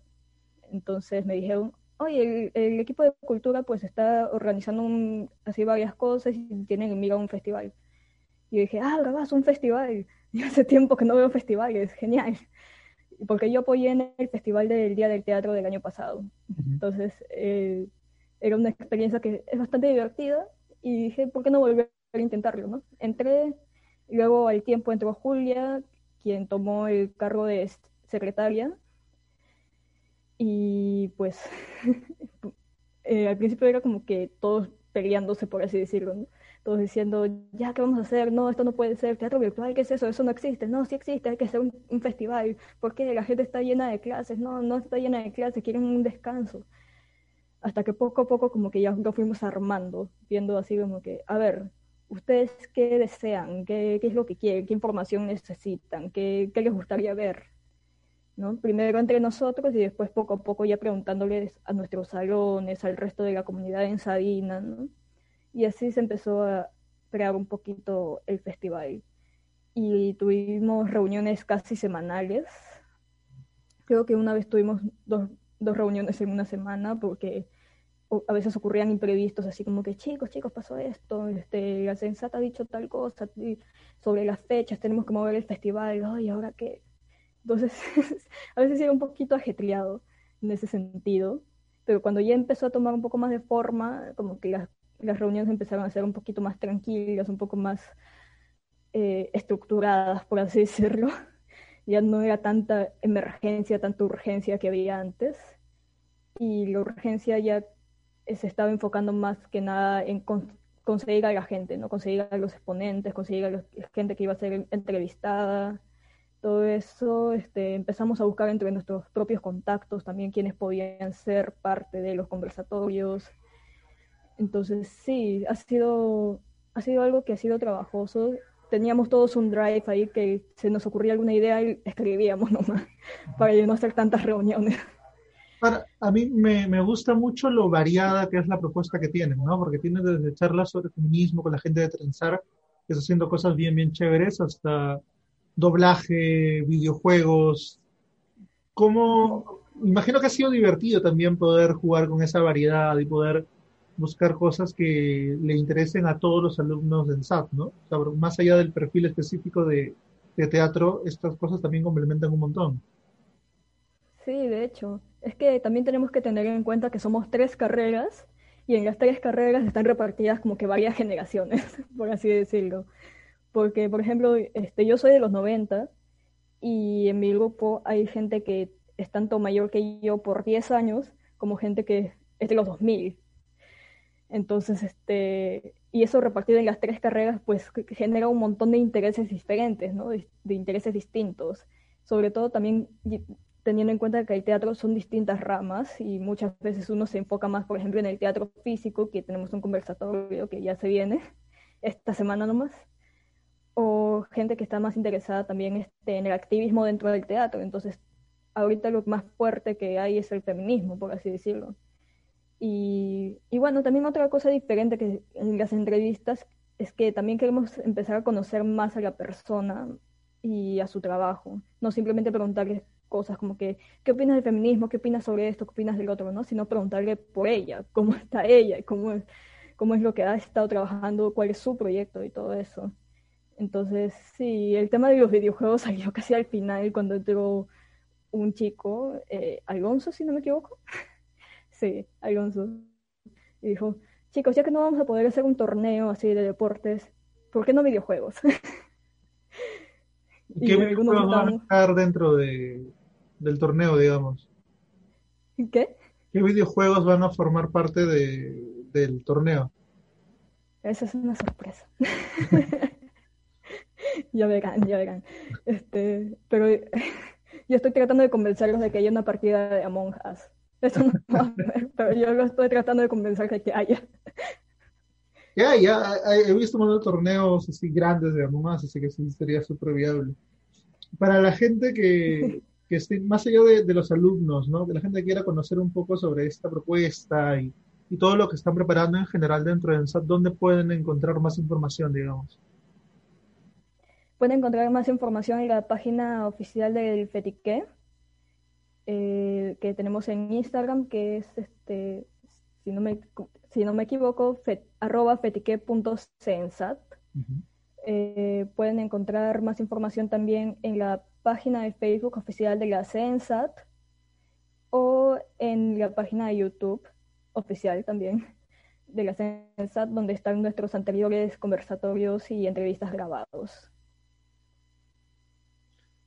Entonces me dijeron, oye, el, equipo de cultura pues está organizando así varias cosas y tienen en mira un festival. Y yo dije, ah, grabas un festival. Y hace tiempo que no veo festivales, genial porque yo apoyé en el Festival del Día del Teatro del año pasado. Entonces, eh, era una experiencia que es bastante divertida y dije, ¿por qué no volver a intentarlo? ¿no? Entré, luego al tiempo entró Julia, quien tomó el cargo de secretaria, y pues eh, al principio era como que todos peleándose, por así decirlo, ¿no? todos diciendo, ya, ¿qué vamos a hacer? No, esto no puede ser, teatro virtual, ¿qué es eso? Eso no existe, no, sí existe, hay que hacer un, festival, porque la gente está llena de clases, no, no está llena de clases, quieren un descanso. Hasta que poco a poco como que ya lo fuimos armando, viendo así como que, a ver, ¿ustedes qué desean? ¿Qué, qué es lo que quieren? ¿Qué información necesitan? ¿Qué, qué les gustaría ver? ¿no? Primero entre nosotros y después poco a poco ya preguntándoles a nuestros salones, al resto de la comunidad en Sabina, ¿no? Y así se empezó a crear un poquito el festival. Y tuvimos reuniones casi semanales. Creo que una vez tuvimos dos, dos reuniones en una semana porque a veces ocurrían imprevistos, así como que chicos, chicos, pasó esto, este, la sensata ha dicho tal cosa sobre las fechas, tenemos que mover el festival, ay, ¿ahora qué? Entonces, a veces era un poquito ajetreado en ese sentido, pero cuando ya empezó a tomar un poco más de forma, como que las las reuniones empezaron a ser un poquito más tranquilas, un poco más eh, estructuradas, por así decirlo. Ya no era tanta emergencia, tanta urgencia que había antes. Y la urgencia ya se estaba enfocando más que nada en conseguir a la gente, ¿no? Conseguir a los exponentes, conseguir a la gente que iba a ser entrevistada. Todo eso este, empezamos a buscar entre nuestros propios contactos también quienes podían ser parte de los conversatorios. Entonces, sí, ha sido, ha sido algo que ha sido trabajoso teníamos todos un drive ahí que se nos ocurría alguna idea y escribíamos nomás para no hacer tantas reuniones. A mí me, gusta mucho lo variada que es la propuesta que tienen, ¿no? Porque tienen desde charlas sobre feminismo con la gente de Trenzar, que está haciendo cosas bien, bien chéveres, hasta doblaje, videojuegos. ¿Cómo? Imagino que ha sido divertido también poder jugar con esa variedad y poder buscar cosas que le interesen a todos los alumnos del SAT, ¿no? más allá del perfil específico de, teatro, estas cosas también complementan un montón. Sí, de hecho. Es que también tenemos que tener en cuenta que somos tres carreras y en las tres carreras están repartidas como que varias generaciones, por así decirlo. Porque, por ejemplo, este, yo soy de los 90 y en mi grupo hay gente que es tanto mayor que yo por 10 años como gente que es de los 2000. Entonces, este, y eso repartido en las tres carreras, pues genera un montón de intereses diferentes, ¿no? De, intereses distintos. Sobre todo también teniendo en cuenta que el teatro son distintas ramas y muchas veces uno se enfoca más, por ejemplo, en el teatro físico, que tenemos un conversatorio que ya se viene esta semana nomás, o gente que está más interesada también este, en el activismo dentro del teatro. Entonces, ahorita lo más fuerte que hay es el feminismo, por así decirlo. Y, bueno, también otra cosa diferente que en las entrevistas es que también queremos empezar a conocer más a la persona y a su trabajo, no simplemente preguntarle cosas como que, ¿qué opinas del feminismo? ¿Qué opinas sobre esto? ¿Qué opinas del otro? ¿no? Sino preguntarle por ella, cómo está ella, cómo es, cómo es lo que ha estado trabajando, cuál es su proyecto y todo eso. Entonces, sí, el tema de los videojuegos salió casi al final cuando entró un chico, eh, Alonso, si no me equivoco. Sí, Alonso. Y dijo, chicos, ya que no vamos a poder hacer un torneo así de deportes, ¿por qué no videojuegos? ¿Qué videojuegos van a estar dentro de, del torneo, digamos? ¿Qué? ¿Qué videojuegos van a formar parte de, del torneo? Esa es una sorpresa. ya verán, ya verán. Este, pero yo estoy tratando de convencerlos de que haya una partida de Among Us. Eso no va a pero yo lo estoy tratando de convencer de que haya. Ya, ya, he visto muchos torneos así grandes de Among así que sí sería súper viable. Para la gente que, que esté, más allá de, los alumnos, ¿no? Que la gente quiera conocer un poco sobre esta propuesta y, y todo lo que están preparando en general dentro de ENSAT, ¿dónde pueden encontrar más información, digamos? Pueden encontrar más información en la página oficial del FETIQUE, eh, que tenemos en Instagram, que es, este, si, no me, si no me equivoco, arroba fetique.censat. Eh, pueden encontrar más información también en la página de Facebook oficial de la CENSAT o en la página de YouTube oficial también de la CENSAT, donde están nuestros anteriores conversatorios y entrevistas grabados.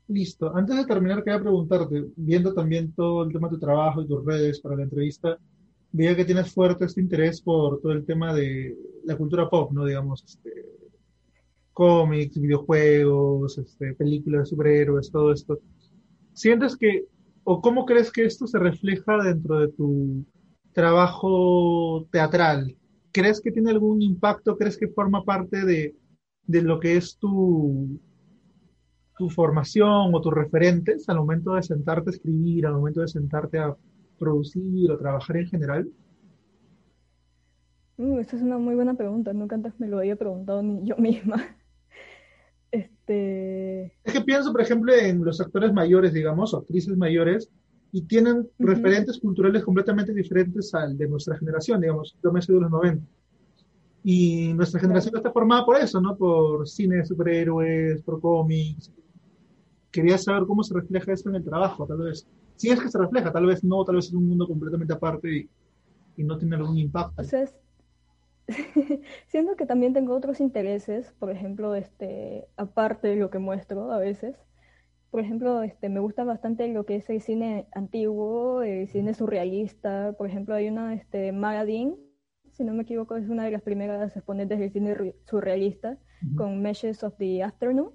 Listo. Antes de terminar, quería preguntarte, viendo también todo el tema de tu trabajo y tus redes para la entrevista, veía que tienes fuerte este interés por todo el tema de la cultura pop, ¿no? Digamos, este, cómics, videojuegos, este, películas de superhéroes, todo esto. ¿Sientes que, o cómo crees que esto se refleja dentro de tu trabajo teatral? ¿Crees que tiene algún impacto? ¿Crees que forma parte de, de lo que es tu, tu formación o tus referentes al momento de sentarte a escribir, al momento de sentarte a producir o trabajar en general? Uh, es una muy buena pregunta. Nunca antes me lo había preguntado ni yo misma. Este... Es que pienso, por ejemplo, en los actores mayores, digamos, o actrices mayores, y tienen referentes culturales completamente diferentes al de nuestra generación, digamos. Yo me soy de los 90. Y nuestra generación está formada por eso, ¿no? Por cine de superhéroes, por cómics, quería saber cómo se refleja esto en el trabajo, tal vez. Si es que se refleja, tal vez no, tal vez es un mundo completamente aparte y, no tiene algún impacto. O sea, siento que también tengo otros intereses, por ejemplo, este, aparte de lo que muestro a veces. Por ejemplo, este, me gusta bastante lo que es el cine antiguo, el cine surrealista. Por ejemplo, hay una, este, si no me equivoco, es una de las primeras exponentes del cine surrealista, con Meshes of the Afternoon.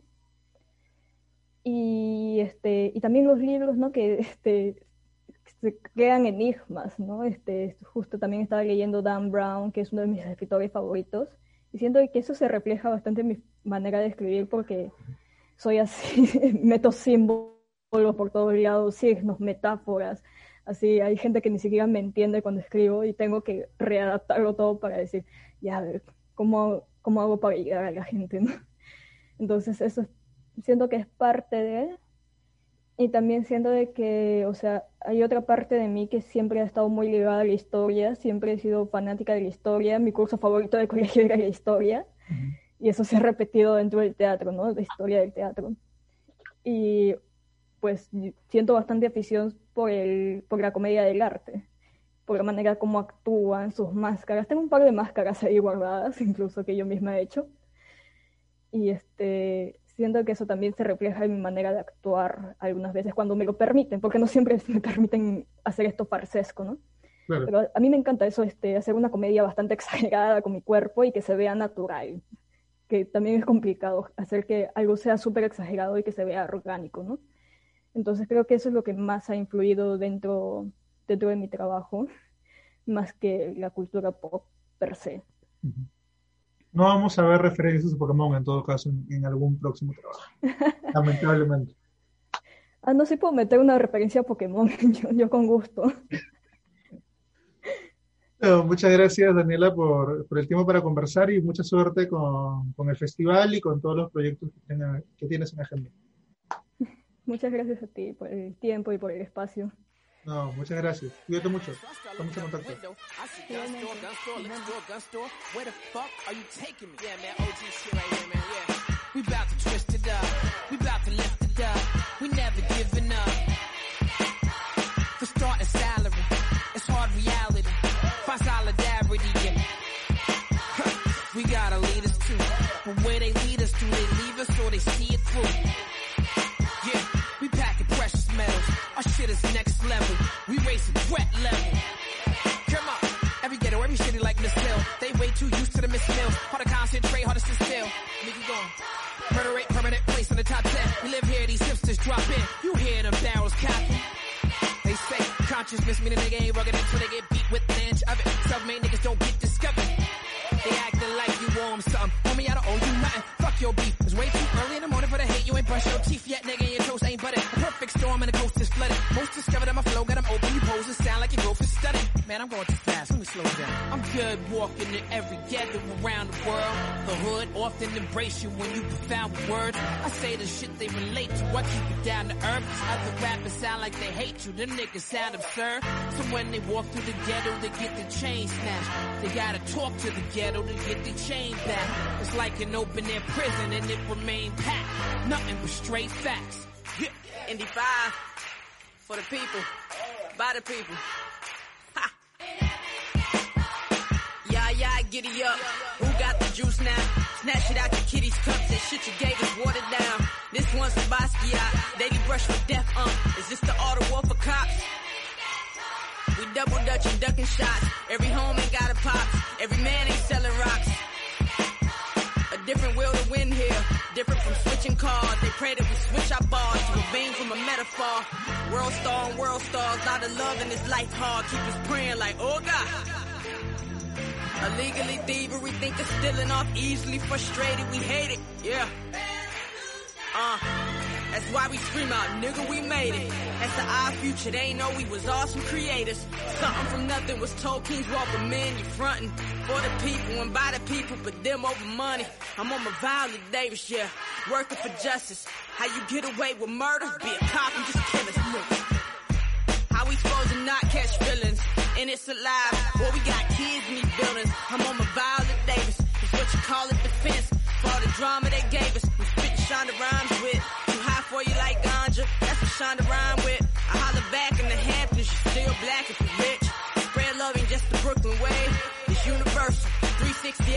Y, este, y también los libros, ¿no? Que este, se crean enigmas, ¿no? Este, justo también estaba leyendo Dan Brown, que es uno de mis escritores favoritos, y siento que eso se refleja bastante en mi manera de escribir porque soy así, meto símbolos por todos lados, signos, metáforas, así hay gente que ni siquiera me entiende cuando escribo y tengo que readaptarlo todo para decir, ya, a ver, ¿cómo, cómo hago para llegar a la gente? ¿no? Entonces eso siento que es parte de, y también siento de que, o sea, hay otra parte de mí que siempre ha estado muy ligada a la historia, siempre he sido fanática de la historia, mi curso favorito de colegio era la historia, y eso se ha repetido dentro del teatro, ¿no? La historia del teatro. Y pues siento bastante afición por, el, por la comedia del arte, por la manera como actúan, sus máscaras. Tengo un par de máscaras ahí guardadas, incluso que yo misma he hecho. Y este, siento que eso también se refleja en mi manera de actuar algunas veces cuando me lo permiten, porque no siempre me permiten hacer esto farsesco, ¿no? Pero a mí me encanta eso, este, hacer una comedia bastante exagerada con mi cuerpo y que se vea natural, que también es complicado hacer que algo sea súper exagerado y que se vea orgánico, ¿no? Entonces creo que eso es lo que más ha influido dentro, dentro de mi trabajo, más que la cultura pop per se. No vamos a ver referencias a Pokémon en todo caso en, algún próximo trabajo. Lamentablemente. Ah, no, sí puedo meter una referencia a Pokémon, yo, con gusto. muchas gracias, Daniela, por, el tiempo para conversar y mucha suerte con, el festival y con todos los proyectos que, que tienes en agenda. Muchas gracias a ti por el tiempo y por el espacio. No, muchas gracias. Cuídate mucho. Estamos en contacto. We bout to twist it up. We bout to lift it up. We never giving up. For starting salary, it's hard reality. Find solidarity, yeah. we gotta lead us to. But where they lead us to, they leave us or they see it through. Our shit is next level. We raise wet level. Come on. Every ghetto, every shitty like Miss Hill. They way too used to the Miss Mills. Hard to concentrate, hard to sit still. You going. Murder rate, permanent place in the top 10. We live here, these hipsters drop in. You hear them barrels cocking. They say consciousness mean a nigga ain't rugged until they get beat with I'm going too fast. Let me slow down. I'm good walking in every ghetto around the world. The hood often embrace you when you profound with words. I say the shit they relate to. I keep it down to earth. Other rappers sound like they hate you. Them niggas sound absurd. So when they walk through the ghetto, they get the chain snatched. They gotta talk to the ghetto to get the chain back. It's like an open air prison and it remain packed. Nothing but straight facts. Indy 5 for the people, by the people. Giddy up. Who got the juice now? Snatch it out the kitty's cups. That shit you gave us watered down. This one's for Basquiat. Daily brush with death, um. Is this the auto war for cops? We double dutching, ducking shots. Every home ain't got a pop. Every man ain't selling rocks. A different will to win here. Different from switching cars. They pray that we switch our bars to a vein from a metaphor. World star and world stars. Lot of love in this life hard. Keep us praying like, oh God. Illegally thievery, think of stealing off easily frustrated. We hate it, yeah. Uh. That's why we scream out, nigga, we made it. That's the our future. They know we was awesome creators. Something from nothing was told kings walk men. You frontin' for the people and by the people, but them over money. I'm on my Violet Davis, yeah. Working for justice. How you get away with murder? Be a cop and just kill us. How we supposed to not catch feelings? And it's alive. Boy, we got kids these buildings. I'm on my Violet Davis. It's what you call it defense. For all the drama they gave us. We spitting Shonda rhymes with Too high for you like ganja. That's what Shonda rhyme with. I holler back in the Hamptons, you still black if you rich. Spread love ain't just the Brooklyn way. It's universal. 360